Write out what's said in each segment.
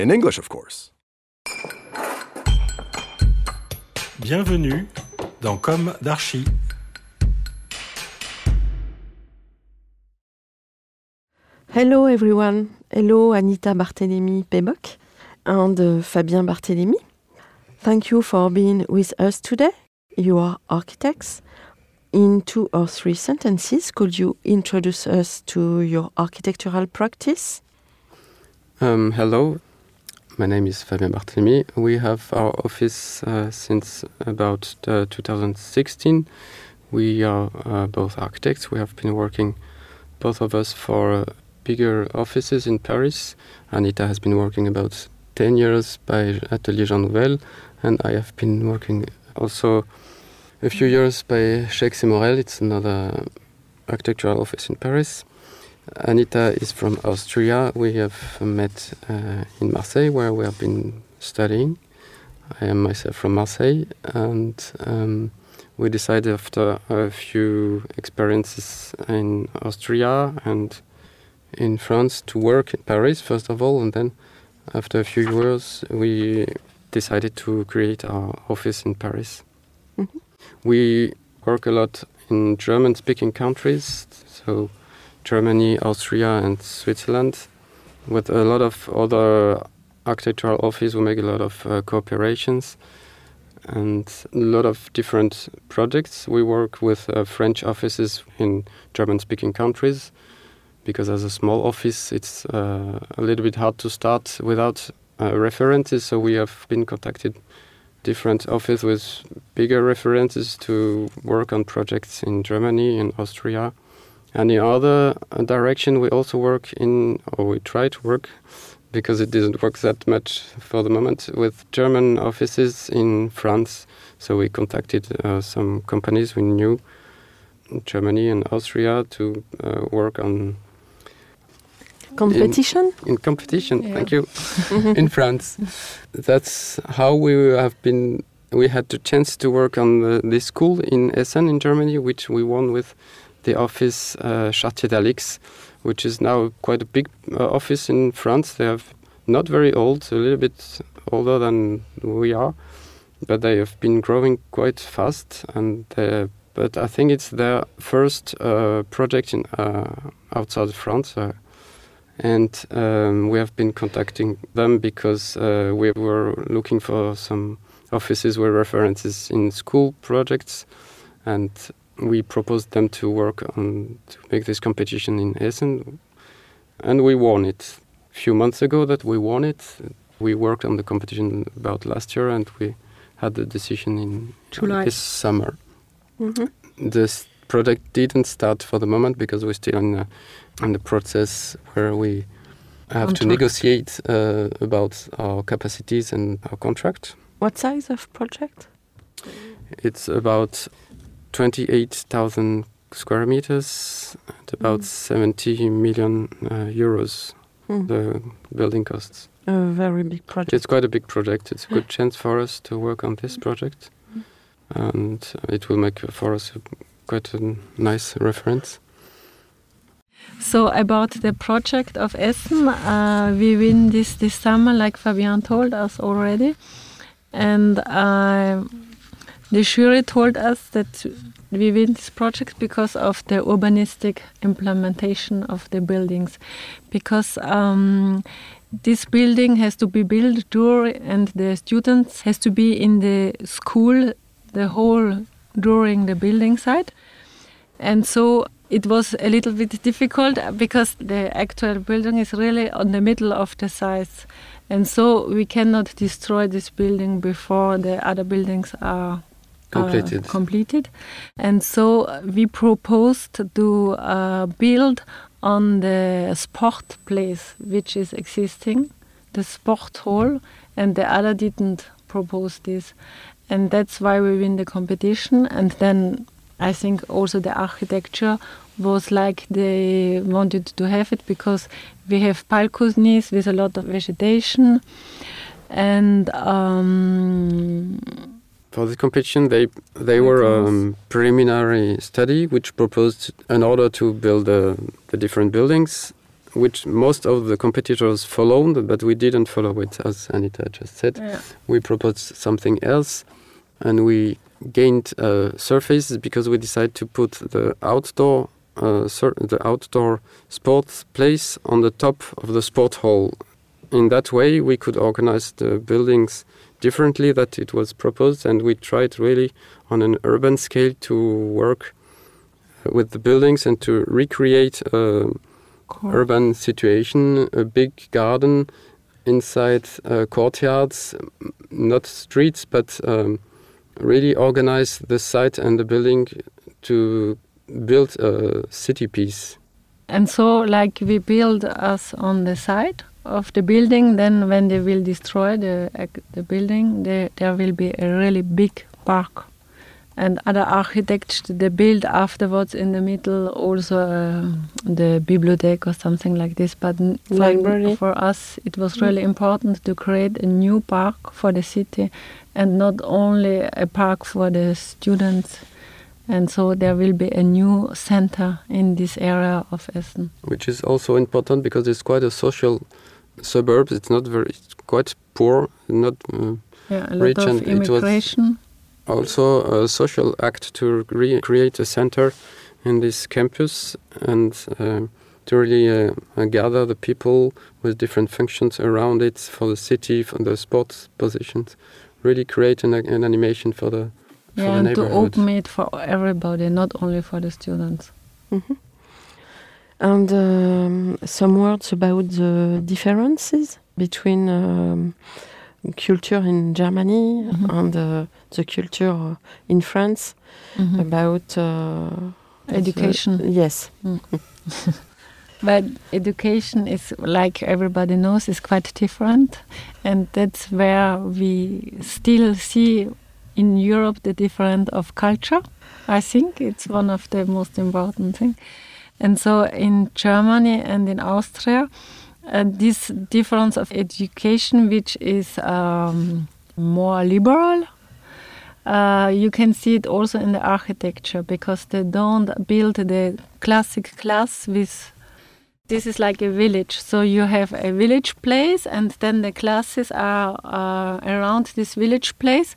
In English, of course. Bienvenue dans Comme d'Archi. Hello everyone. Hello Anita Barthélémy Peboc and uh, Fabien Barthélémy. Thank you for being with us today. You are architects. In two or three sentences, could you introduce us to your architectural practice? Um, hello, my name is Fabien Barthélemy. We have our office uh, since about uh, 2016. We are uh, both architects. We have been working, both of us, for uh, bigger offices in Paris. Anita has been working about 10 years by Atelier Jean Nouvel, and I have been working also a few years by Chaix Morel. It's another architectural office in Paris. Anita is from Austria. We have met uh, in Marseille, where we have been studying. I am myself from Marseille, and um, we decided after a few experiences in Austria and in France to work in Paris first of all, and then after a few years we decided to create our office in Paris. Mhm. We work a lot in German-speaking countries, so Germany, Austria, and Switzerland. With a lot of other architectural offices, we make a lot of uh, cooperations and a lot of different projects. We work with uh, French offices in German-speaking countries because as a small office, it's uh, a little bit hard to start without uh, references. So we have been contacted different offices with bigger references to work on projects in Germany and Austria. And the other direction, we also work in, or we try to work, because it didn't work that much for the moment, with German offices in France. So we contacted uh, some companies we knew in Germany and Austria to uh, work on Competition? in competition. Yeah. Thank you. in France, that's how we have been. We had the chance to work on the, this school in Essen in Germany, which we won with the office uh, Chartier Dalix, which is now quite a big uh, office in France. They have not very old, a little bit older than we are, but they have been growing quite fast. And they, but I think it's their first uh, project in uh, outside France. Uh, and um, we have been contacting them because uh, we were looking for some offices with references in school projects, and we proposed them to work on to make this competition in Essen, and we won it. A few months ago, that we won it. We worked on the competition about last year, and we had the decision in July. this summer. Mhm. This project didn't start for the moment because we're still in, a, in the process where we have to negotiate uh, about our capacities and our contract. What size of project? It's about 28,000 square meters and about Mm. 70 million uh, euros, Hmm. the building costs. A very big project. It's quite a big project. It's a good chance for us to work on this project. And it will make for us a, quite a nice reference. So about the project of Essen, uh, we win this this summer, like Fabien told us already, and uh, the jury told us that we win this project because of the urbanistic implementation of the buildings, because. Um, this building has to be built during, and the students has to be in the school the whole during the building site, and so it was a little bit difficult because the actual building is really on the middle of the size. And so we cannot destroy this building before the other buildings are Completed. completed. And so we proposed to uh, build on the sport place which is existing the sport hall, and the other didn't propose this, and that's why we win the competition. And then I think also the architecture was like they wanted to have it because we have balconies with a lot of vegetation, and um, For this competition, they they were a um, preliminary study which proposed an order to build uh, the different buildings, which most of the competitors followed, but we didn't follow it, as Anita just said. yeah. We proposed something else, and we gained uh, surface because we decided to put the outdoor uh, sur- the outdoor sports place on the top of the sport hall. In that way, we could organize the buildings differently that it was proposed, and we tried really on an urban scale to work uh, with the buildings and to recreate a Cool. urban situation, a big garden inside uh, courtyards, not streets, but um, really organize the site and the building to build a city piece. And so, like we build us on the side of the building, then when they will destroy the ac- the building, there there will be a really big park. And other architects they build afterwards in the middle also uh, the bibliothèque or something like this. But Library. for us, it was really important to create a new park for the city, and not only a park for the students. And so there will be a new center in this area of Essen. which is also important because it's quite a social suburb. It's not very, it's quite poor, not uh, Yeah, a lot Rich of and it was- also a social act to recreate a center in this campus and um to really uh, uh, gather the people with different functions around it for the city, for the sports positions. Really create an, an animation for the for yeah, the and to open it for everybody, not only for the students. Mhm. And um, some words about the differences between um, culture in Germany Mhm. and uh, the culture in France Mhm. about uh, Education. the- yes. But education is, like everybody knows, is quite different, and that's where we still see in Europe the difference of culture. I think it's one of the most important thing. And so in Germany and in Austria, uh, this difference of education, which is um, more liberal, uh, you can see it also in the architecture because they don't build the classic class with this is like a village. So you have a village place and then the classes are uh, around this village place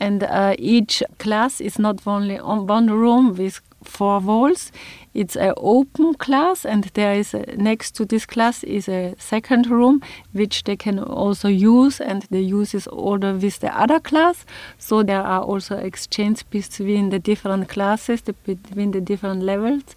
and uh, each class is not only on one room with four walls. It's an open class and there is a, next to this class is a second room which they can also use and they use this order with the other class. So there are also exchange between the different classes the, between the different levels.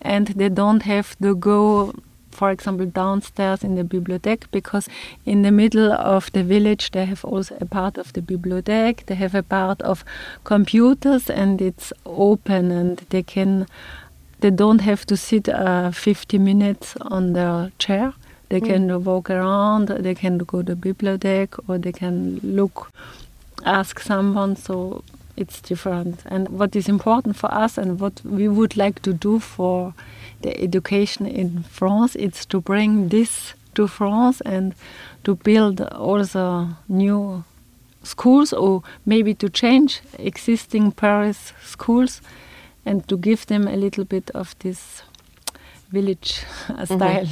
And they don't have to go for example downstairs in the bibliothèque because in the middle of the village they have also a part of the bibliothèque. They have a part of computers and it's open and they can they don't have to sit uh, 50 minutes on their chair. They can walk around they can go to the bibliothèque or they can look ask someone. So it's different and what is important for us and what we would like to do for the education in France it's to bring this to France and to build also new schools or maybe to change existing Paris schools and to give them a little bit of this village uh, style.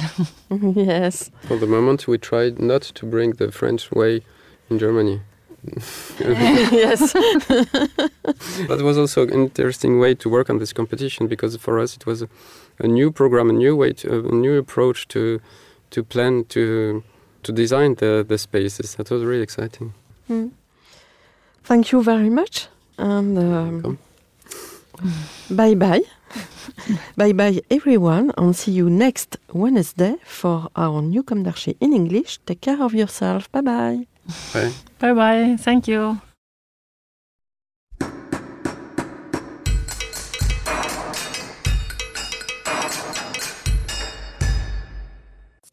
yes. For the moment, we tried not to bring the French way in Germany. yes. that was also an interesting way to work on this competition because for us it was a, a new program, a new way, to, a new approach to to plan to to design the the spaces. That was really exciting. Mm. Thank you very much. And um, bye bye. bye bye, everyone. And see you next Wednesday for our new Comdarchi in English. Take care of yourself. Bye bye. Bye. bye bye. Thank you.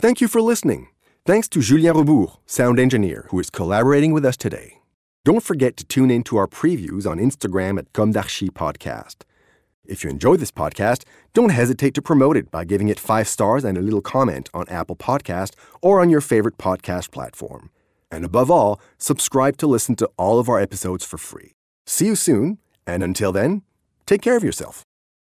Thank you for listening. Thanks to Julien Rebours, sound engineer, who is collaborating with us today. Don't forget to tune in to our previews on Instagram at Comme d'Archi Podcast. If you enjoy this podcast, don't hesitate to promote it by giving it five stars and a little comment on Apple Podcast or on your favorite podcast platform. And above all, subscribe to listen to all of our episodes for free. See you soon, and until then, take care of yourself.